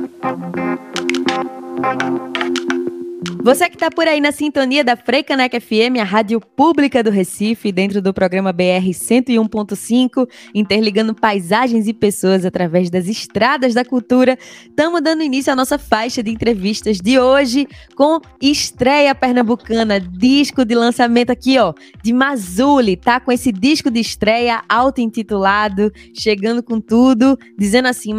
Thank you. Você que está por aí na sintonia da Freicaneca FM, a rádio pública do Recife, dentro do programa BR 101.5, interligando paisagens e pessoas através das estradas da cultura, estamos dando início à nossa faixa de entrevistas de hoje com estreia pernambucana, disco de lançamento aqui, ó, de Mazuli, tá com esse disco de estreia auto-intitulado, chegando com tudo, dizendo assim,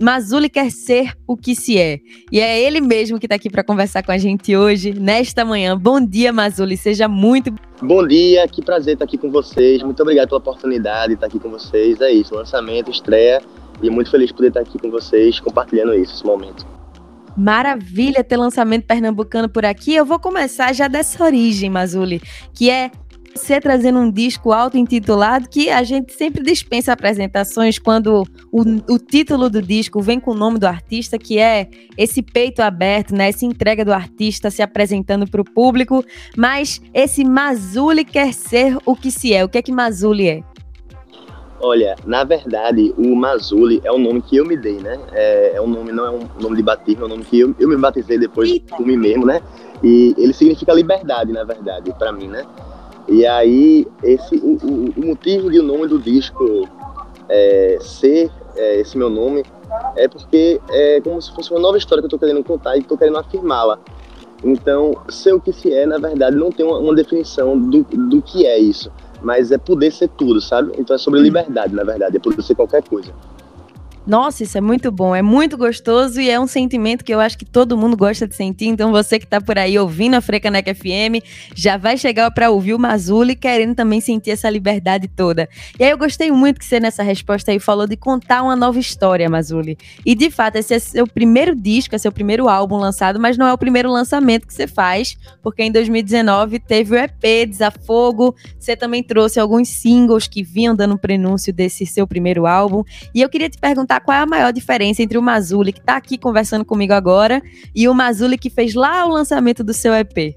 Mazuli quer ser o que se é. E é ele mesmo que está aqui para conversar com a gente hoje hoje, nesta manhã. Bom dia, Mazuli, seja muito. Bom dia, que prazer estar aqui com vocês. Muito obrigado pela oportunidade de estar aqui com vocês. É isso, lançamento, estreia e muito feliz de poder estar aqui com vocês, compartilhando isso, esse momento. Maravilha ter lançamento pernambucano por aqui. Eu vou começar já dessa origem, Mazuli, que é você trazendo um disco auto-intitulado que a gente sempre dispensa apresentações quando o, o, título do disco vem com o nome do artista, que é esse peito aberto, né? Essa entrega do artista se apresentando para o público. Mas esse Mazuli quer ser o que se é. O que é que Mazuli é? Olha, na verdade, o Mazuli é o nome que eu me dei, né? É, é um nome, não é um nome de batismo, é um nome que eu, eu me batizei depois Eita. por mim mesmo, né? E ele significa liberdade, na verdade, para mim, né? E aí, esse, o, o, motivo de o nome do disco é, ser é, esse meu nome é porque é como se fosse uma nova história que eu estou querendo contar e estou querendo afirmá-la. Então, ser o que se é, na verdade, não tem uma, uma, definição do, do que é isso, mas é poder ser tudo, sabe? Então é sobre uhum. liberdade, na verdade, é poder ser qualquer coisa. Nossa, isso é muito bom, é muito gostoso e é um sentimento que eu acho que todo mundo gosta de sentir. Então você que está por aí ouvindo a Frecaneca FM, já vai chegar para ouvir o Mazuli querendo também sentir essa liberdade toda. E aí eu gostei muito que você nessa resposta aí falou de contar uma nova história, Mazuli. E de fato, esse é seu primeiro disco, é seu primeiro álbum lançado, mas não é o primeiro lançamento que você faz, porque em 2019 teve o EP Desafogo, você também trouxe alguns singles que vinham dando prenúncio desse seu primeiro álbum. E eu queria te perguntar perguntar qual é a maior diferença entre o Mazuli, que está aqui conversando comigo agora, e o Mazuli que fez lá o lançamento do seu EP.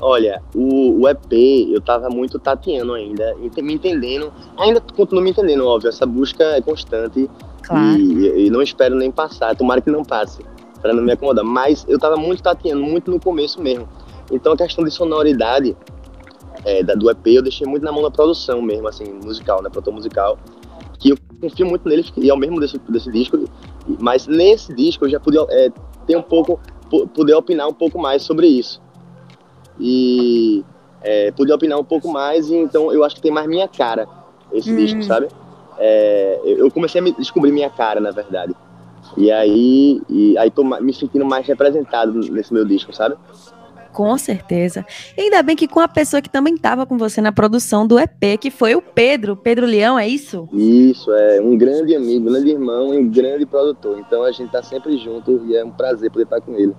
Olha, o, o EP eu tava muito tateando ainda, me entendendo, ainda continuo me entendendo, óbvio, essa busca é constante claro. e, e não espero nem passar, tomara que não passe, para não me acomodar, mas eu tava muito tateando, muito no começo mesmo. Então a questão de sonoridade é, da, do EP eu deixei muito na mão da produção mesmo, assim, musical, né, produtor musical confio muito nele e é o mesmo desse, desse disco, mas nesse disco eu já pude é, ter um pouco, poder opinar um pouco mais sobre isso. E é, poder opinar um pouco mais, e então eu acho que tem mais minha cara esse hum. disco, sabe? É, eu comecei a me descobrir minha cara, na verdade. E aí, e aí tô me sentindo mais representado nesse meu disco, sabe? Com certeza. E ainda bem que com a pessoa que também estava com você na produção do EP, que foi o Pedro, Pedro Leão, é isso? Isso, é um grande amigo, um grande irmão e um grande produtor. Então a gente tá sempre junto e é um prazer poder estar com ele.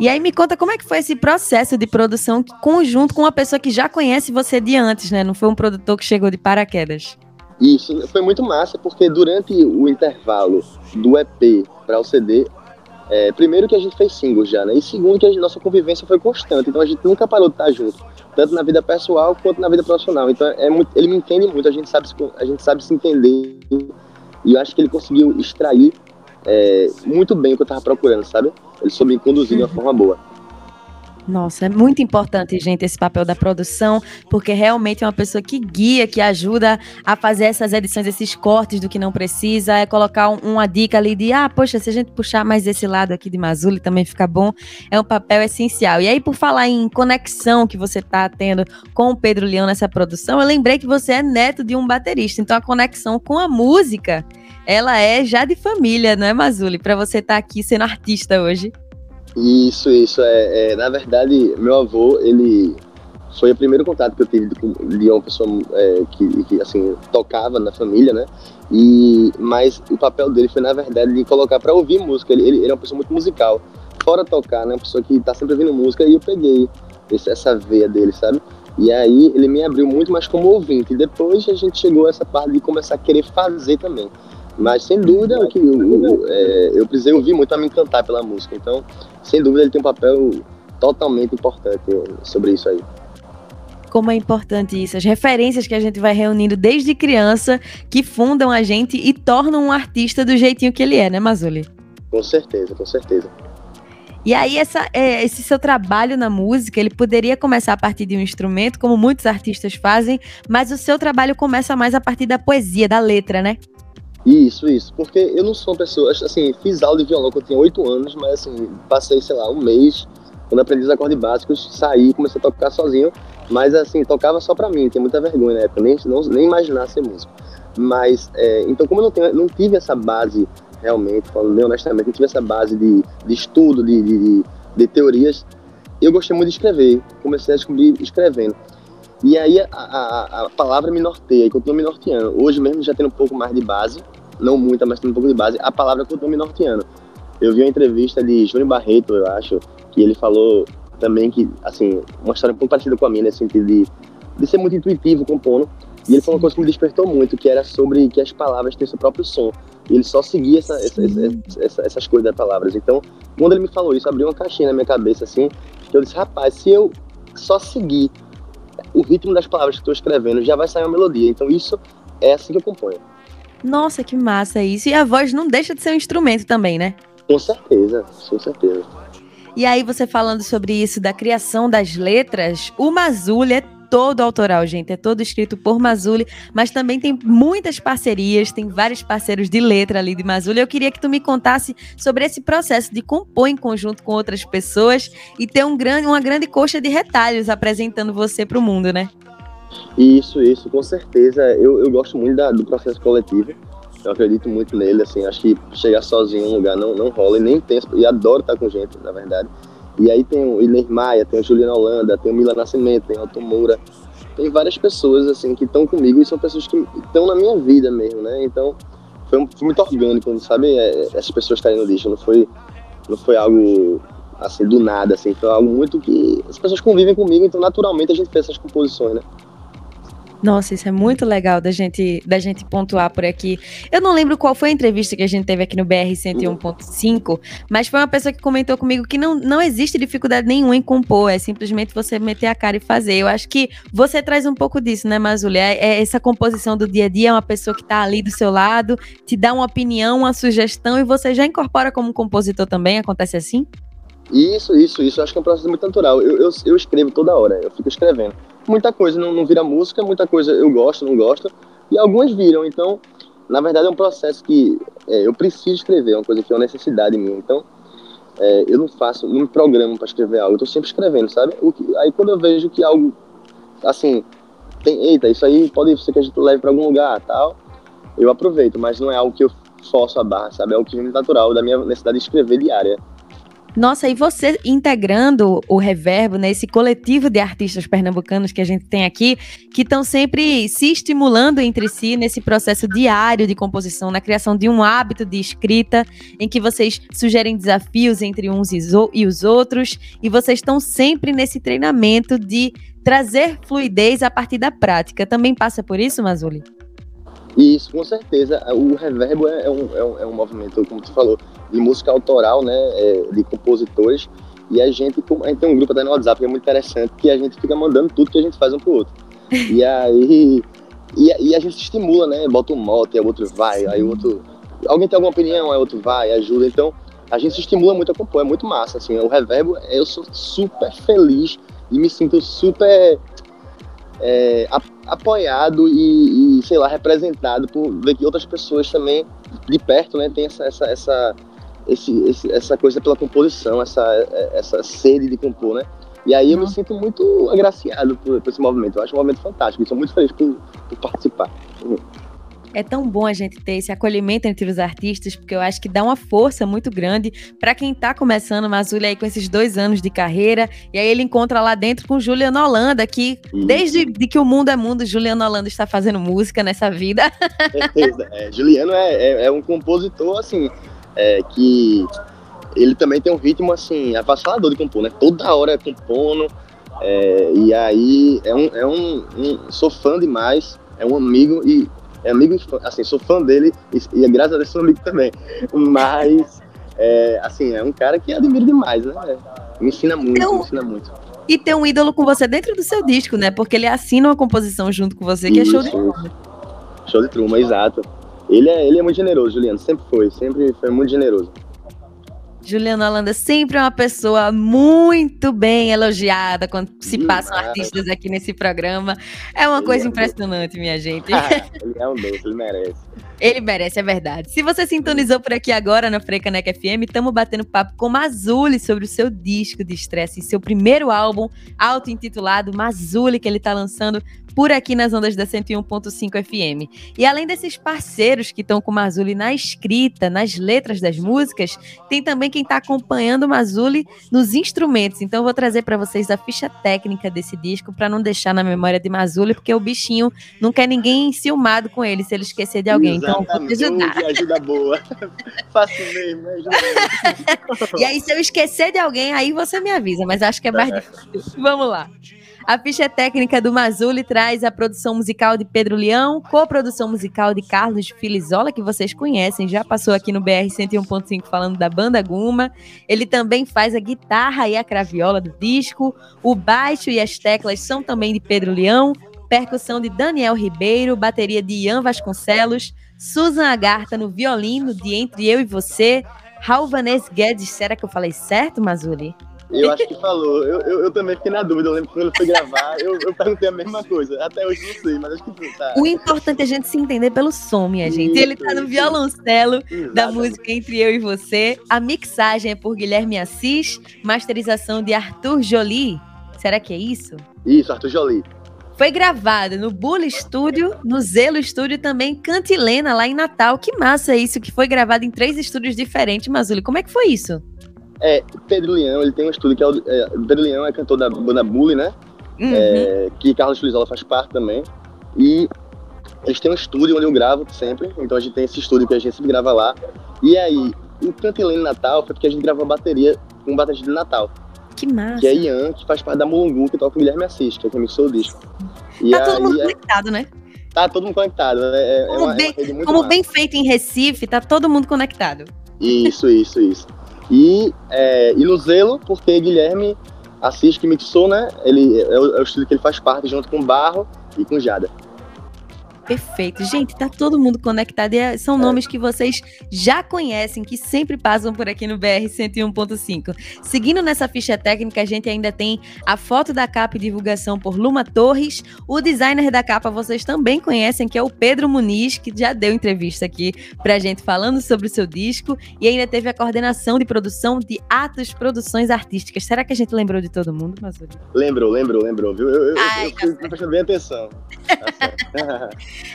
E aí me conta como é que foi esse processo de produção conjunto com uma pessoa que já conhece você de antes, né? Não foi um produtor que chegou de paraquedas. Isso, foi muito massa, porque durante o intervalo do EP para o CD, é, primeiro que a gente fez singles já, né? E segundo que a nossa convivência foi constante, então a gente nunca parou de estar junto, tanto na vida pessoal quanto na vida profissional. Então é muito, ele me entende muito, a gente sabe se, a gente sabe se entender. E eu acho que ele conseguiu extrair é, muito bem o que eu estava procurando, sabe? Ele soube me conduzir de uma forma boa. Nossa, é muito importante, gente, esse papel da produção, porque realmente é uma pessoa que guia, que ajuda a fazer essas edições, esses cortes do que não precisa, é colocar um, uma dica ali de, ah, poxa, se a gente puxar mais esse lado aqui de Mazuli também fica bom, é um papel essencial. E aí, por falar em conexão que você está tendo com o Pedro Leão nessa produção, eu lembrei que você é neto de um baterista, então a conexão com a música, ela é já de família, não é, Mazuli? Para você estar tá aqui sendo artista hoje. Isso, isso. É, é, na verdade, meu avô, ele foi o primeiro contato que eu tive de, de uma pessoa é, que, que, assim, tocava na família, né? E, mas o papel dele foi, na verdade, de colocar para ouvir música. Ele, ele, ele, é uma pessoa muito musical. Fora tocar, né? Uma pessoa que tá sempre ouvindo música. E eu peguei esse, essa veia dele, sabe? E aí ele me abriu muito mais como ouvinte. E depois a gente chegou a essa parte de começar a querer fazer também. Mas sem dúvida que eu, é, eu precisei ouvir muito a me encantar pela música. Então, sem dúvida, ele tem um papel totalmente importante sobre isso aí. Como é importante isso, as referências que a gente vai reunindo desde criança, que fundam a gente e tornam um artista do jeitinho que ele é, né, Mazuli? Com certeza, com certeza. E aí, essa, é, esse seu trabalho na música, ele poderia começar a partir de um instrumento, como muitos artistas fazem, mas o seu trabalho começa mais a partir da poesia, da letra, né? Isso, isso. Porque eu não sou uma pessoa, assim, fiz aula de violão quando eu tinha oito anos, mas assim, passei, sei lá, um mês, quando aprendi os acordes básicos, saí, comecei a tocar sozinho, mas assim, tocava só pra mim, tinha muita vergonha na época, nem, não, nem ser músico. Mas, é, então como eu não, tenho, não tive essa base realmente, falando bem honestamente, não tive essa base de, de estudo, de, de, de, teorias, eu gostei muito de escrever, comecei a descobrir escrevendo. E aí a, a, a palavra me norteia, e continua me norteando. Hoje mesmo já tendo um pouco mais de base, não muita, mas tendo um pouco de base, a palavra continua me norteando. Eu vi uma entrevista de Júnior Barreto, eu acho, que ele falou também que, assim, uma história um pouco parecida com a minha, nesse sentido de, de ser muito intuitivo compondo, e ele falou uma coisa que me despertou muito, que era sobre que as palavras têm seu próprio som. E ele só seguia essa, essa, essa, essas coisas das palavras. Então, quando ele me falou isso, abriu uma caixinha na minha cabeça, assim, que eu disse, rapaz, se eu só seguir o ritmo das palavras que estou escrevendo, já vai sair uma melodia. Então, isso é assim que eu componho. Nossa, que massa isso. E a voz não deixa de ser um instrumento também, né? Com certeza, com certeza. E aí, você falando sobre isso, da criação das letras, o Mazuli é todo autoral, gente. É todo escrito por Mazuli, mas também tem muitas parcerias, tem vários parceiros de letra ali de Mazuli. Eu queria que tu me contasse sobre esse processo de compor em conjunto com outras pessoas e ter um grande, uma grande coxa de retalhos apresentando você para o mundo, né? Isso, isso, com certeza. Eu, eu gosto muito da, do processo coletivo. Eu acredito muito nele, assim, acho que chegar sozinho em um lugar não, não rola e nem tem, e adoro estar com gente, na verdade. E aí tem o Iner Maia, tem o Juliano Holanda, tem o Mila Nascimento, tem o Alton Moura. Tem várias pessoas assim que estão comigo e são pessoas que estão na minha vida mesmo, né? Então foi, um, foi muito orgânico, sabe? É, essas pessoas estarem no lixo, não foi, não foi algo assim do nada, assim, foi algo muito que as pessoas convivem comigo, então naturalmente a gente fez essas composições, né? Nossa, isso é muito legal da gente, da gente pontuar por aqui. Eu não lembro qual foi a entrevista que a gente teve aqui no BR 101.5, mas foi uma pessoa que comentou comigo que não, não existe dificuldade nenhuma em compor, é simplesmente você meter a cara e fazer. Eu acho que você traz um pouco disso, né, Mazulha? É, é essa composição do dia a dia, é uma pessoa que está ali do seu lado, te dá uma opinião, uma sugestão e você já incorpora como compositor também? Acontece assim? Isso, isso, isso. Acho que é um processo muito natural. Eu, eu, eu escrevo toda hora, eu fico escrevendo muita coisa não, não vira música, muita coisa eu gosto, não gosto, e algumas viram. Então, na verdade, é um processo que é, eu preciso escrever, é uma coisa que é uma necessidade minha. Então, é, eu não faço, não me programo para escrever algo, eu tô sempre escrevendo, sabe? Que, aí quando eu vejo que algo, assim, tem, eita, isso aí pode ser que a gente leve para algum lugar, tal, eu aproveito, mas não é algo que eu forço a barra, sabe? É algo que vem natural da minha necessidade de escrever diária. Nossa, e você integrando o Reverbo, né, esse coletivo de artistas pernambucanos que a gente tem aqui, que estão sempre se estimulando entre si nesse processo diário de composição, na criação de um hábito de escrita, em que vocês sugerem desafios entre uns e os outros, e vocês estão sempre nesse treinamento de trazer fluidez a partir da prática. Também passa por isso, Mazuli? Isso, com certeza. O Reverbo é um, é um, é um movimento, como tu falou, de música autoral, né, é, de compositores. E a gente, a gente tem um grupo até no WhatsApp que é muito interessante, que a gente fica mandando tudo que a gente faz um pro outro. E aí. E, e a gente se estimula, né? Bota um mote, aí o outro vai, aí o outro. Alguém tem alguma opinião, aí o outro vai, ajuda. Então, a gente se estimula muito a compor, é muito massa, assim. O reverbo, eu sou super feliz e me sinto super é, apoiado e, e, sei lá, representado por ver que outras pessoas também de perto, né, tem essa, essa, essa, esse, esse, essa coisa pela composição, essa, essa sede de compor, né? E aí eu me sinto muito agraciado por, por, esse movimento. Eu acho um movimento fantástico. Estou muito feliz por, por participar. Uhum. É tão bom a gente ter esse acolhimento entre os artistas, porque eu acho que dá uma força muito grande para quem está começando, Mazulha aí com esses dois anos de carreira, e aí ele encontra lá dentro com Juliano Holanda, que desde de que o mundo é mundo, Juliano Holanda está fazendo música nessa vida. Certeza. É, Juliano é, é, é, um compositor, assim, é, que ele também tem um ritmo, assim, avassalador de compor, né? Toda hora é compondo, é, e aí é um, é um, um, sou fã demais, é um amigo e é amigo, assim, sou fã dele e, e graças a Deus sou amigo também. Mas, é, assim, é um cara que admiro demais, né? Me ensina muito, me ensina muito. E ter um ídolo com você dentro do seu disco, né? Porque ele assina uma composição junto com você, que Isso. é show de truma. Show de truma, exato. Ele é, ele é muito generoso, Juliano, sempre foi, sempre foi muito generoso. Juliana Holanda sempre é uma pessoa muito bem elogiada quando se passam artistas aqui nesse programa. É uma ele coisa é impressionante, minha gente. Ah, ele é um doce, ele merece. Ele merece, é verdade. Se você sintonizou por aqui agora na Frecaneca FM, estamos batendo papo com Mazuli sobre o seu disco de estresse, seu primeiro álbum, auto-intitulado Mazuli, que ele está lançando por aqui nas ondas da 101.5 FM. E além desses parceiros que estão com o Mazuli na escrita, nas letras das músicas, tem também quem está acompanhando o Mazuli nos instrumentos. Então eu vou trazer para vocês a ficha técnica desse disco para não deixar na memória de Mazuli, porque o bichinho não quer ninguém enciumado com ele se ele esquecer de alguém. Então vou te ajudar. Ajuda boa. Faço mesmo, ajuda mesmo. e aí se eu esquecer de alguém, aí você me avisa, mas acho que é mais difícil. Vamos lá. A ficha técnica do Mazuli traz a produção musical de Pedro Leão, coprodução musical de Carlos Filizola, que vocês conhecem, já passou aqui no BR 101.5 falando da banda Guma. Ele também faz a guitarra e a craviola do disco. O baixo e as teclas são também de Pedro Leão, percussão de Daniel Ribeiro, bateria de Ian Vasconcelos, Susan Agarta no violino de Entre Eu e Você, Raul Vanessa Guedes, será que eu falei certo, Mazuli? Eu acho que falou. Eu, eu, eu, também fiquei na dúvida. Eu lembro quando ele foi gravar, eu, eu perguntei a mesma coisa. Até hoje não sei, mas acho que tá. O importante é a gente se entender pelo som, minha gente. Isso, ele tá no violoncelo Exatamente. da música Entre Eu e Você. A mixagem é por Guilherme Assis, masterização de Arthur Jolie. Será que é isso? Isso, Arthur Jolie. Foi gravada no Bully Studio, no Zelo Studio também, Cantilena, lá em Natal. Que massa isso, que foi gravado em três estúdios diferentes, Mazuli. Como é que foi isso? É, Pedro Leão, ele tem um estúdio que é o. É, Pedro Leão é cantor da banda Bully, né? Uhum. É, que Carlos Filizola faz parte também. E eles têm um estúdio onde eu gravo sempre. Então a gente tem esse estúdio que a gente sempre grava lá. E aí, o Cantilene Natal foi porque a gente gravou a bateria com bateria de Natal. Que massa. Que é Ian, que faz parte da Mulungu, que toca o Guilherme Assis, que é quem mixou o disco. E tá todo mundo é... conectado, né? Tá todo mundo conectado. Né? É, como é uma, bem, é uma como bem feito em Recife, tá todo mundo conectado. Isso, isso, isso. E, é, e no Zelo, porque Guilherme Assis, que mixou, né? Ele, é, o, é o estilo que ele faz parte junto com Barro e com Jada. Perfeito. Gente, tá todo mundo conectado e é, são é. nomes que vocês já conhecem, que sempre passam por aqui no BR 101.5. Seguindo nessa ficha técnica, a gente ainda tem a foto da capa e divulgação por Luma Torres. O designer da capa vocês também conhecem, que é o Pedro Muniz, que já deu entrevista aqui pra gente falando sobre o seu disco. E ainda teve a coordenação de produção de Atos Produções Artísticas. Será que a gente lembrou de todo mundo, Mazuri? Lembrou, lembrou, lembrou, viu? Eu, eu, Ai, eu, eu, eu prestando bem atenção. Tá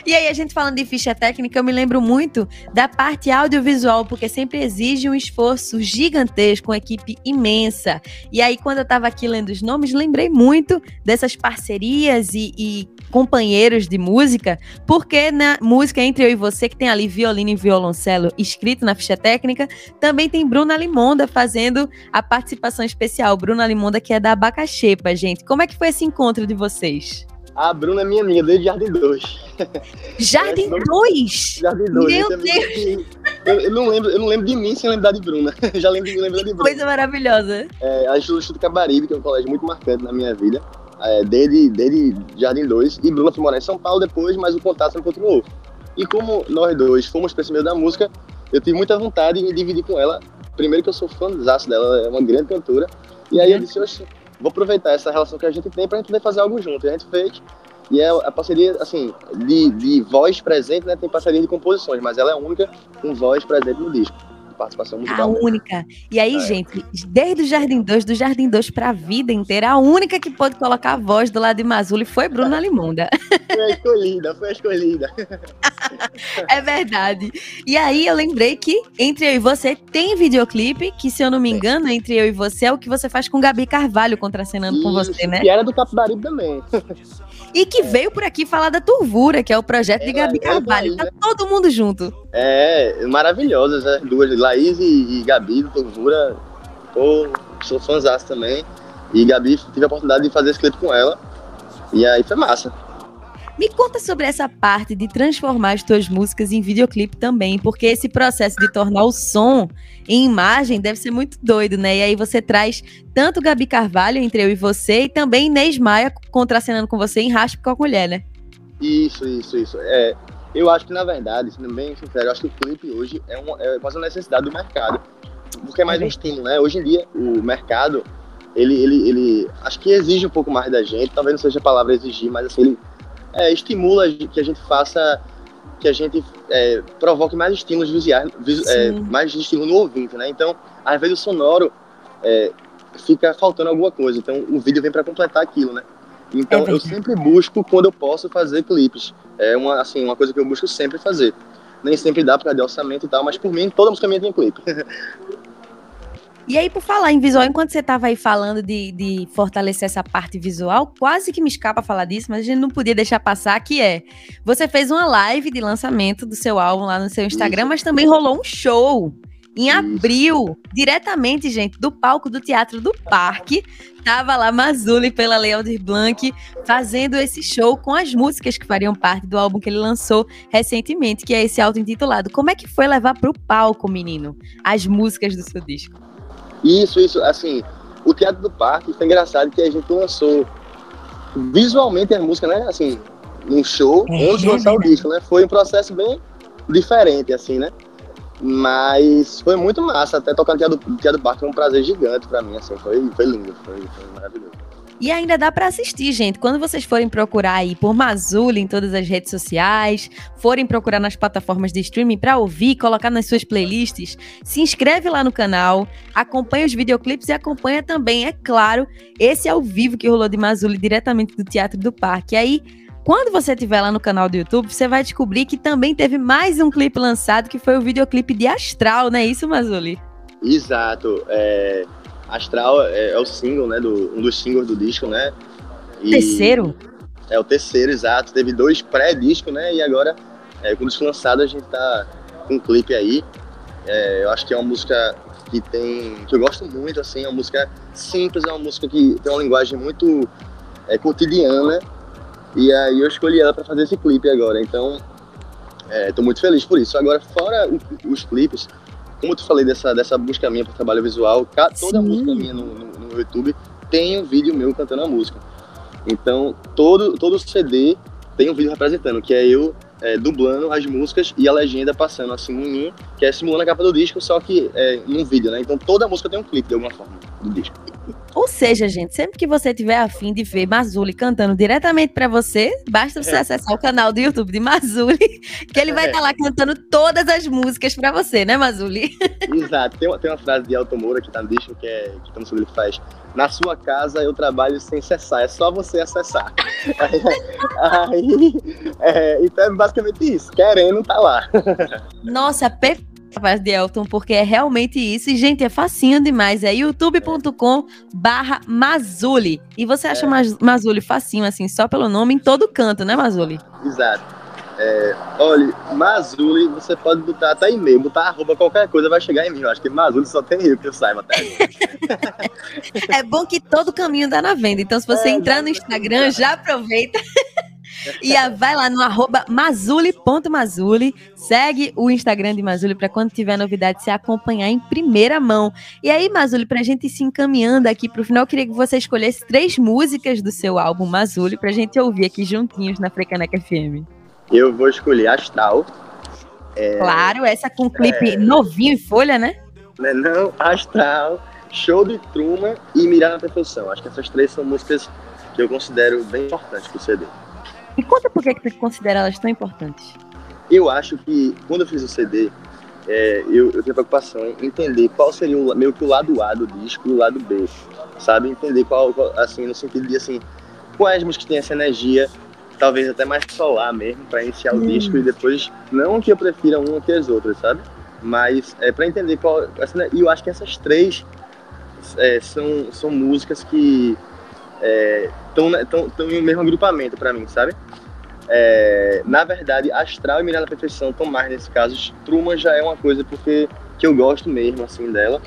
E aí, a gente falando de ficha técnica, eu me lembro muito da parte audiovisual, porque sempre exige um esforço gigantesco, uma equipe imensa. E aí, quando eu estava aqui lendo os nomes, lembrei muito dessas parcerias e, e companheiros de música, porque na música Entre Eu e Você, que tem ali violino e violoncelo escrito na ficha técnica, também tem Bruna Limonda fazendo a participação especial. Bruna Limonda, que é da Abacaxepa, gente. Como é que foi esse encontro de vocês? A Bruna é minha amiga desde Jardim 2. Jardim 2? Jardim 2. Meu Deus! Eu, eu, não lembro, eu não lembro de mim sem lembrar de Bruna. Já lembro de lembrar de Bruna. Coisa maravilhosa. É, a Instituto Cabaribe, que é um colégio muito marcante na minha vida. É, desde, desde Jardim 2. E Bruna foi morar em São Paulo depois, mas o contato sempre continuou. E como nós dois fomos para esse meio da música, eu tive muita vontade de me dividir com ela. Primeiro que eu sou fã dela, ela é uma grande cantora. E aí eu disse, oxe, vou aproveitar essa relação que a gente tem para a gente poder fazer algo junto. E a gente fez. E é a parceria, assim, de, de voz presente, né? Tem parceria de composições, mas ela é única com voz presente no disco participação musical. A única. E aí, é. gente, desde o Jardim 2, do Jardim 2 para a vida inteira, a única que pôde colocar a voz do lado de Mazuli foi Bruna Limonda. Foi a escolhida, foi a escolhida. é verdade. E aí eu lembrei que Entre Eu e Você tem videoclipe, que se eu não me engano, Entre Eu e Você é o que você faz com Gabi Carvalho contracenando Isso, com você, né? E era do Capibaribe também. E que veio por aqui falar da Turvura, que é o projeto de Gabi Carvalho. Tá todo mundo junto. É, maravilhosas, né? Duas, Laís e, e Gabi do Turvura. Pô, sou fãzão também. E Gabi, tive a oportunidade de fazer esse clipe com ela. E aí foi massa. Me conta sobre essa parte de transformar as tuas músicas em videoclipe também, porque esse processo de tornar o som em imagem deve ser muito doido, né? E aí você traz tanto Gabi Carvalho entre eu e você e também Inês Maia contracenando com você em Raspe com a Mulher, né? Isso, isso, isso. É, eu acho que, na verdade, sendo bem sincero, eu acho que o clipe hoje é, uma, é quase uma necessidade do mercado. porque é mais um estímulo, né? Hoje em dia, o mercado, ele, ele, ele acho que exige um pouco mais da gente, talvez não seja a palavra exigir, mas assim, ele é, estimula que a gente faça, que a gente é, provoque mais estímulos visuais, é, mais estímulo no ouvinte, né? Então, às vezes o sonoro é, fica faltando alguma coisa, então o vídeo vem para completar aquilo, né? Então eu sempre busco quando eu posso fazer clipes. É uma assim uma coisa que eu busco sempre fazer. Nem sempre dá para de orçamento e tal, mas por mim toda música minha tem clipe. E aí, por falar em visual, enquanto você estava aí falando de, de, fortalecer essa parte visual, quase que me escapa falar disso, mas a gente não podia deixar passar, que é, você fez uma live de lançamento do seu álbum lá no seu Instagram, Isso. mas também rolou um show em abril, diretamente, gente, do palco do Teatro do Parque, tava lá Mazuli pela Lei Aldir Blanc fazendo esse show com as músicas que fariam parte do álbum que ele lançou recentemente, que é esse auto-intitulado. Como é que foi levar para o palco, menino, as músicas do seu disco? Isso, isso, assim, o Teatro do Parque foi engraçado que a gente lançou visualmente a música, né, assim, num show é, antes de lançar o disco, né? Foi um processo bem diferente, assim, né? Mas foi muito massa, até tocar no Dia do, Dia do Parque foi um prazer gigante para mim, assim, foi, foi lindo, foi, foi maravilhoso. E ainda dá para assistir, gente. Quando vocês forem procurar aí por Mazuli em todas as redes sociais, forem procurar nas plataformas de streaming para ouvir, colocar nas suas playlists, se inscreve lá no canal, acompanha os videoclipes e acompanha também, é claro, esse ao vivo que rolou de Mazuli diretamente do Teatro do Parque. E aí quando você estiver lá no canal do YouTube, você vai descobrir que também teve mais um clipe lançado, que foi o videoclipe de Astral, não é isso, Mazuli? Exato. É, Astral é, é, o single, né? Do, um dos singles do disco, né? E terceiro? É o terceiro, exato. Teve dois pré-discos, né? E agora, é, com o disco lançado, a gente tá com um clipe aí. É, eu acho que é uma música que tem. que eu gosto muito, assim, é uma música simples, é uma música que tem uma linguagem muito é, cotidiana e aí eu escolhi ela para fazer esse clipe agora. Então, é, muito feliz por isso. Agora, fora o, os clipes, como eu te falei dessa, dessa busca minha para trabalho visual, toda música minha no, no, no, YouTube tem um vídeo meu cantando a música. Então, todo, todo CD tem um vídeo representando, que é eu é, dublando as músicas e a legenda passando assim em mim, que é simulando a capa do disco, só que é, num vídeo, né? Então toda música tem um clipe de alguma forma do disco. Ou seja, gente, sempre que você tiver afim de ver Mazuli cantando diretamente para você, basta você é. acessar o canal do YouTube de Mazuli, que ele vai estar é. tá lá cantando todas as músicas para você, né, Mazuli? Exato. Tem uma, tem uma frase de Elton Moura que tá no disco, que é que tá no ele faz. Na sua casa eu trabalho sem cessar, é só você acessar. aí, aí é, então é basicamente isso, querendo tá lá. Nossa, perfeito voz de Elton, porque é realmente isso. E, gente, é facinho demais. É youtube.com barra Mazuli. E você acha é. Mazuli facinho, assim, só pelo nome, em todo canto, né, Mazuli? Exato. É, olha, Mazuli, você pode botar até e-mail, botar arroba qualquer coisa, vai chegar em mim. Eu acho que Mazuli só tem eu que eu saiba até É bom que todo caminho dá na venda. Então, se você é, entrar no Instagram, já aproveita e a, vai lá no arroba mazuli.mazuli, segue o Instagram de Mazuli para quando tiver novidade você acompanhar em primeira mão. E aí, Mazuli, pra gente se encaminhando aqui pro final, eu queria que você escolhesse três músicas do seu álbum Mazuli pra gente ouvir aqui juntinhos na Frecaneca FM. Eu vou escolher Astral. É... Claro, essa com clipe é... novinho em folha, né? Não, é não, Astral, Show de Truman e Mirar na Perfeição. Acho que essas três são músicas que eu considero bem importantes pro CD. E conta por que, que tu considera elas tão importantes. Eu acho que quando eu fiz o CD, é, eu, eu tenho preocupação em entender qual seria o, meio que o lado A do disco e o lado B, sabe? Entender qual, qual assim, no sentido de assim, quais músicas têm essa energia, talvez até mais solar mesmo, para iniciar hum. o disco e depois, não que eu prefira uma que as outras, sabe? Mas é para entender qual. Assim, e eu acho que essas três é, são, são músicas que estão é, tão, um mesmo agrupamento para mim, sabe? É, na verdade, Astral e Mirar na Perfeição estão mais nesse caso. Truman já é uma coisa porque que eu gosto mesmo, assim, dela.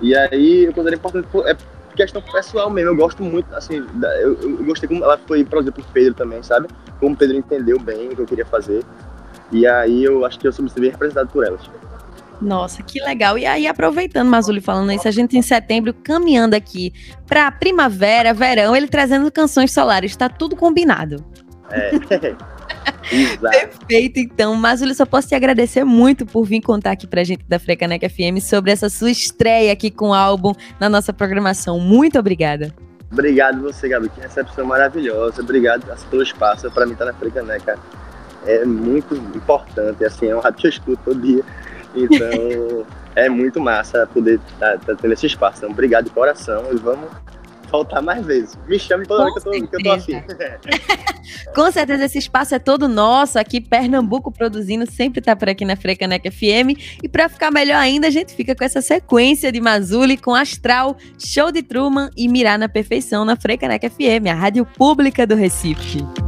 E aí, eu considero importante, é questão pessoal mesmo, eu gosto muito, assim, eu, eu gostei como ela foi produzida por Pedro também, sabe? Como Pedro entendeu bem o que eu queria fazer. E aí, eu acho que eu sou bem representado por elas. Nossa, que legal. E aí, aproveitando, Mazuli falando isso, a gente em setembro caminhando aqui para primavera, verão, ele trazendo canções solares, está tudo combinado. É. Perfeito, então. Mazuli, só posso te agradecer muito por vir contar aqui pra gente da Frecaneca FM sobre essa sua estreia aqui com o álbum na nossa programação. Muito obrigada. Obrigado você, Gabi. Que recepção maravilhosa. Obrigado pelo espaço. Para mim, estar tá na Frecaneca é muito importante. Assim, é um rádio que eu escuto todo dia. Então, é muito massa poder estar tá, tá tendo esse espaço. Então, obrigado de coração e vamos voltar mais vezes. Me chame toda hora que eu tô, que eu tô afim. Com certeza esse espaço é todo nosso. Aqui, Pernambuco produzindo, sempre tá por aqui na Frecaneca FM. E para ficar melhor ainda, a gente fica com essa sequência de Mazuli com Astral, Show de Truman e Mirar na Perfeição na Frecaneca FM, a rádio pública do Recife.